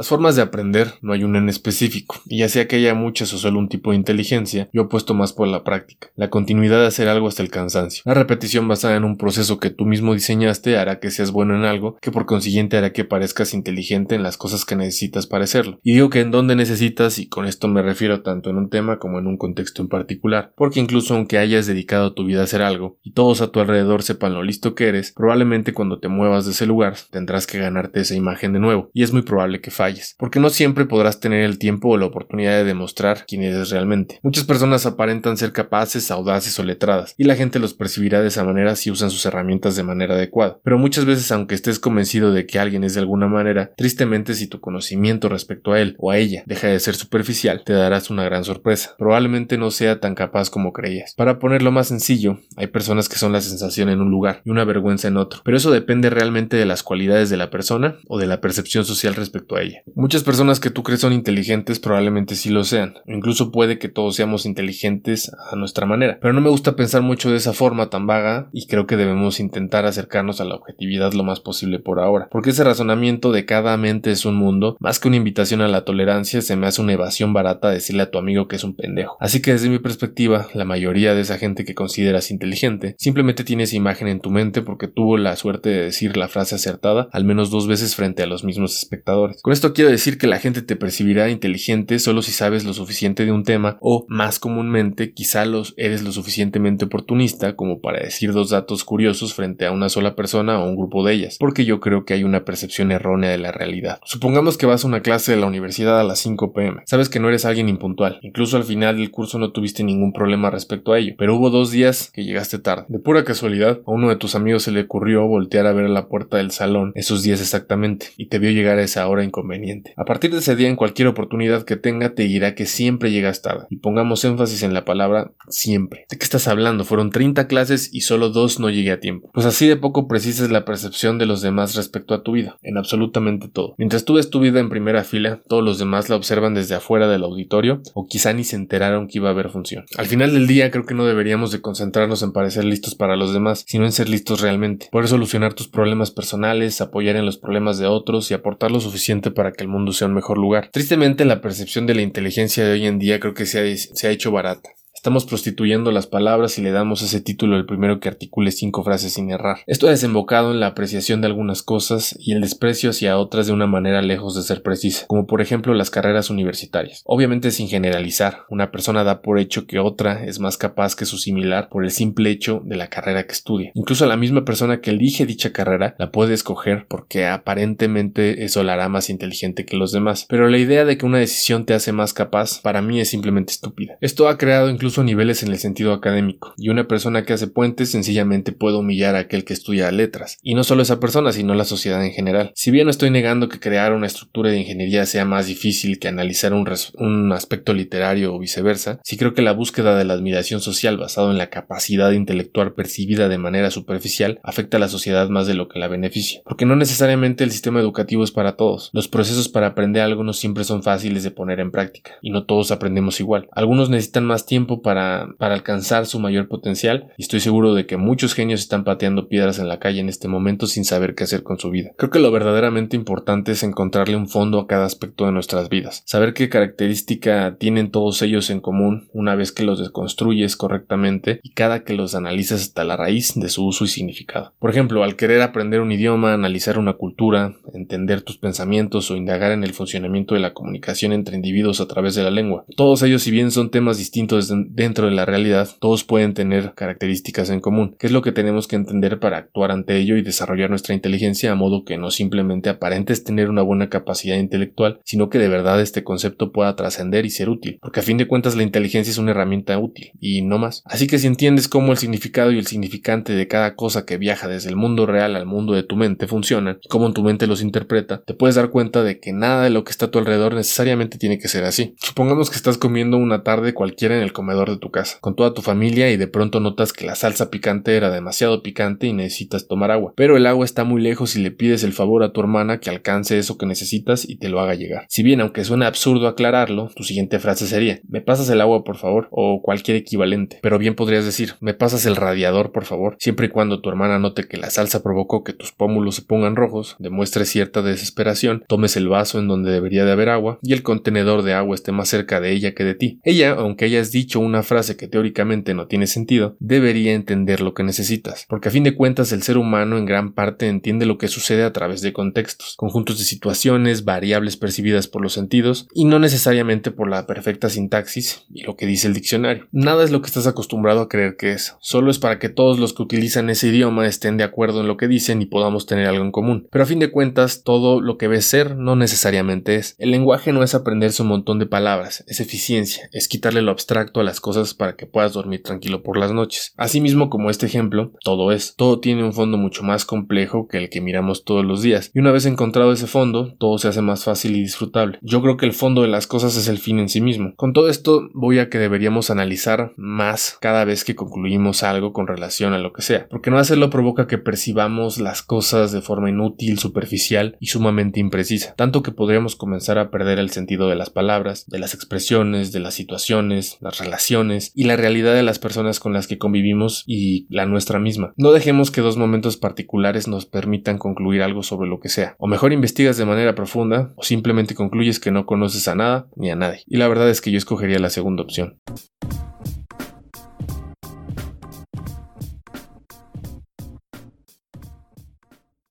Las formas de aprender no hay una en específico, y ya sea que haya muchas o solo un tipo de inteligencia, yo apuesto más por la práctica, la continuidad de hacer algo hasta el cansancio. La repetición basada en un proceso que tú mismo diseñaste hará que seas bueno en algo, que por consiguiente hará que parezcas inteligente en las cosas que necesitas para hacerlo. Y digo que en donde necesitas, y con esto me refiero tanto en un tema como en un contexto en particular, porque incluso aunque hayas dedicado tu vida a hacer algo, y todos a tu alrededor sepan lo listo que eres, probablemente cuando te muevas de ese lugar tendrás que ganarte esa imagen de nuevo, y es muy probable que falles, porque no siempre podrás tener el tiempo o la oportunidad de demostrar quién eres realmente. Muchas personas aparentan ser capaces, audaces o letradas, y la gente los percibirá de esa manera si usan sus herramientas de manera adecuada. Pero muchas veces, aunque estés convencido de que alguien es de alguna manera, tristemente si tu conocimiento respecto a él o a ella deja de ser superficial, te darás una gran sorpresa. Probablemente no sea tan capaz como creías. Para ponerlo más sencillo, hay personas que son la sensación en un lugar y una vergüenza en otro, pero eso depende realmente de las cualidades de la persona o de la percepción social respecto a ella. Muchas personas que tú crees son inteligentes probablemente sí lo sean, incluso puede que todos seamos inteligentes a nuestra manera, pero no me gusta pensar mucho de esa forma tan vaga y creo que debemos intentar acercarnos a la objetividad lo más posible por ahora, porque ese razonamiento de cada mente es un mundo, más que una invitación a la tolerancia, se me hace una evasión barata decirle a tu amigo que es un pendejo. Así que desde mi perspectiva, la mayoría de esa gente que consideras inteligente simplemente tiene esa imagen en tu mente porque tuvo la suerte de decir la frase acertada al menos dos veces frente a los mismos espectadores. Esto quiero decir que la gente te percibirá inteligente solo si sabes lo suficiente de un tema o, más comúnmente, quizá los eres lo suficientemente oportunista como para decir dos datos curiosos frente a una sola persona o un grupo de ellas, porque yo creo que hay una percepción errónea de la realidad. Supongamos que vas a una clase de la universidad a las 5 pm. Sabes que no eres alguien impuntual. Incluso al final del curso no tuviste ningún problema respecto a ello, pero hubo dos días que llegaste tarde. De pura casualidad, a uno de tus amigos se le ocurrió voltear a ver la puerta del salón esos días exactamente y te vio llegar a esa hora inconveniente. A partir de ese día, en cualquier oportunidad que tenga, te dirá que siempre llegas tarde. Y pongamos énfasis en la palabra siempre. ¿De qué estás hablando? Fueron 30 clases y solo dos no llegué a tiempo. Pues así de poco precisa es la percepción de los demás respecto a tu vida, en absolutamente todo. Mientras tú ves tu vida en primera fila, todos los demás la observan desde afuera del auditorio o quizá ni se enteraron que iba a haber función. Al final del día creo que no deberíamos de concentrarnos en parecer listos para los demás, sino en ser listos realmente. Poder solucionar tus problemas personales, apoyar en los problemas de otros y aportar lo suficiente para que el mundo sea un mejor lugar. Tristemente la percepción de la inteligencia de hoy en día creo que se ha, se ha hecho barata. Estamos prostituyendo las palabras y le damos ese título el primero que articule cinco frases sin errar. Esto ha desembocado en la apreciación de algunas cosas y el desprecio hacia otras de una manera lejos de ser precisa, como por ejemplo las carreras universitarias. Obviamente sin generalizar, una persona da por hecho que otra es más capaz que su similar por el simple hecho de la carrera que estudia. Incluso la misma persona que elige dicha carrera la puede escoger porque aparentemente eso la hará más inteligente que los demás. Pero la idea de que una decisión te hace más capaz para mí es simplemente estúpida. Esto ha creado incluso niveles en el sentido académico, y una persona que hace puentes sencillamente puede humillar a aquel que estudia letras, y no solo esa persona, sino la sociedad en general. Si bien no estoy negando que crear una estructura de ingeniería sea más difícil que analizar un, un aspecto literario o viceversa, sí creo que la búsqueda de la admiración social basado en la capacidad intelectual percibida de manera superficial afecta a la sociedad más de lo que la beneficia, porque no necesariamente el sistema educativo es para todos. Los procesos para aprender algo no siempre son fáciles de poner en práctica, y no todos aprendemos igual. Algunos necesitan más tiempo para, para alcanzar su mayor potencial y estoy seguro de que muchos genios están pateando piedras en la calle en este momento sin saber qué hacer con su vida. Creo que lo verdaderamente importante es encontrarle un fondo a cada aspecto de nuestras vidas, saber qué característica tienen todos ellos en común una vez que los desconstruyes correctamente y cada que los analizas hasta la raíz de su uso y significado. Por ejemplo, al querer aprender un idioma, analizar una cultura, entender tus pensamientos o indagar en el funcionamiento de la comunicación entre individuos a través de la lengua. Todos ellos, si bien son temas distintos dentro de la realidad, todos pueden tener características en común, que es lo que tenemos que entender para actuar ante ello y desarrollar nuestra inteligencia a modo que no simplemente aparentes tener una buena capacidad intelectual, sino que de verdad este concepto pueda trascender y ser útil, porque a fin de cuentas la inteligencia es una herramienta útil y no más. Así que si entiendes cómo el significado y el significante de cada cosa que viaja desde el mundo real al mundo de tu mente funcionan y cómo tu mente los interpreta, te puedes dar cuenta de que nada de lo que está a tu alrededor necesariamente tiene que ser así. Supongamos que estás comiendo una tarde cualquiera en el comedor de tu casa, con toda tu familia y de pronto notas que la salsa picante era demasiado picante y necesitas tomar agua. Pero el agua está muy lejos y le pides el favor a tu hermana que alcance eso que necesitas y te lo haga llegar. Si bien aunque suena absurdo aclararlo, tu siguiente frase sería ¿me pasas el agua por favor? o cualquier equivalente. Pero bien podrías decir ¿me pasas el radiador por favor? Siempre y cuando tu hermana note que la salsa provocó que tus pómulos se pongan rojos, demuestre cierta desesperación, tomes el vaso en donde debería de haber agua y el contenedor de agua esté más cerca de ella que de ti. Ella, aunque hayas dicho una frase que teóricamente no tiene sentido, debería entender lo que necesitas, porque a fin de cuentas el ser humano en gran parte entiende lo que sucede a través de contextos, conjuntos de situaciones, variables percibidas por los sentidos y no necesariamente por la perfecta sintaxis y lo que dice el diccionario. Nada es lo que estás acostumbrado a creer que es, solo es para que todos los que utilizan ese idioma estén de acuerdo en lo que dicen y podamos tener algo en común. Pero a fin de cuentas, todo lo que ves ser no necesariamente es. El lenguaje no es aprenderse un montón de palabras, es eficiencia, es quitarle lo abstracto a las cosas para que puedas dormir tranquilo por las noches. Asimismo, como este ejemplo, todo es. Todo tiene un fondo mucho más complejo que el que miramos todos los días. Y una vez encontrado ese fondo, todo se hace más fácil y disfrutable. Yo creo que el fondo de las cosas es el fin en sí mismo. Con todo esto, voy a que deberíamos analizar más cada vez que concluimos algo con relación a lo que sea, porque no hacerlo provoca que percibamos las cosas de forma inútil, superficial y sumamente imprecisa, tanto que podríamos comenzar a perder el sentido de las palabras, de las expresiones, de las situaciones, las relaciones y la realidad de las personas con las que convivimos y la nuestra misma. No dejemos que dos momentos particulares nos permitan concluir algo sobre lo que sea. O mejor investigas de manera profunda o simplemente concluyes que no conoces a nada ni a nadie. Y la verdad es que yo escogería la segunda opción.